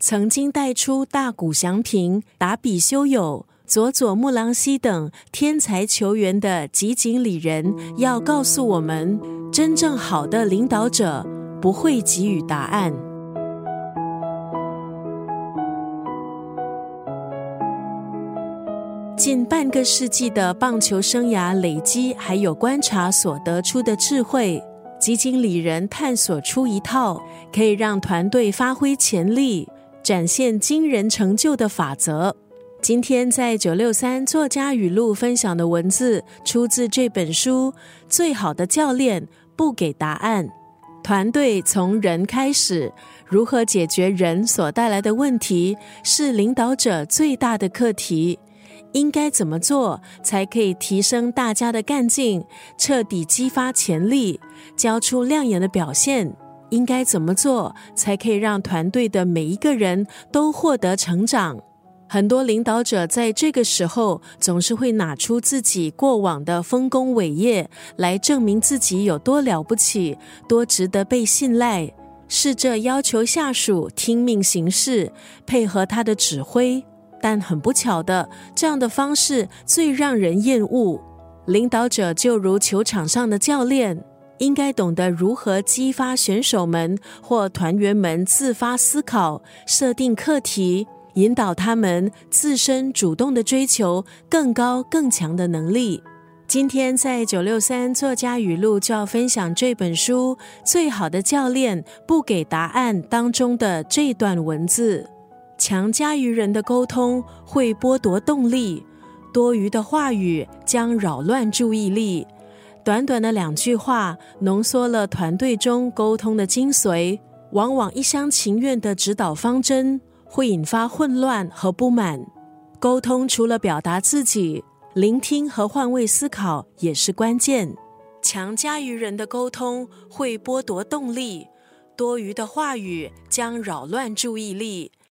曾经带出大谷翔平、达比修友、佐佐木朗希等天才球员的吉井里人，要告诉我们：真正好的领导者不会给予答案。近半个世纪的棒球生涯累积，还有观察所得出的智慧，吉井理人探索出一套可以让团队发挥潜力。展现惊人成就的法则。今天在九六三作家语录分享的文字，出自这本书。最好的教练不给答案，团队从人开始，如何解决人所带来的问题，是领导者最大的课题。应该怎么做才可以提升大家的干劲，彻底激发潜力，交出亮眼的表现？应该怎么做才可以让团队的每一个人都获得成长？很多领导者在这个时候总是会拿出自己过往的丰功伟业来证明自己有多了不起，多值得被信赖，试着要求下属听命行事，配合他的指挥。但很不巧的，这样的方式最让人厌恶。领导者就如球场上的教练。应该懂得如何激发选手们或团员们自发思考、设定课题，引导他们自身主动的追求更高更强的能力。今天在九六三作家语录就要分享这本书《最好的教练不给答案》当中的这段文字：强加于人的沟通会剥夺动力，多余的话语将扰乱注意力。短短的两句话，浓缩了团队中沟通的精髓。往往一厢情愿的指导方针，会引发混乱和不满。沟通除了表达自己，聆听和换位思考也是关键。强加于人的沟通会剥夺动力，多余的话语将扰乱注意力。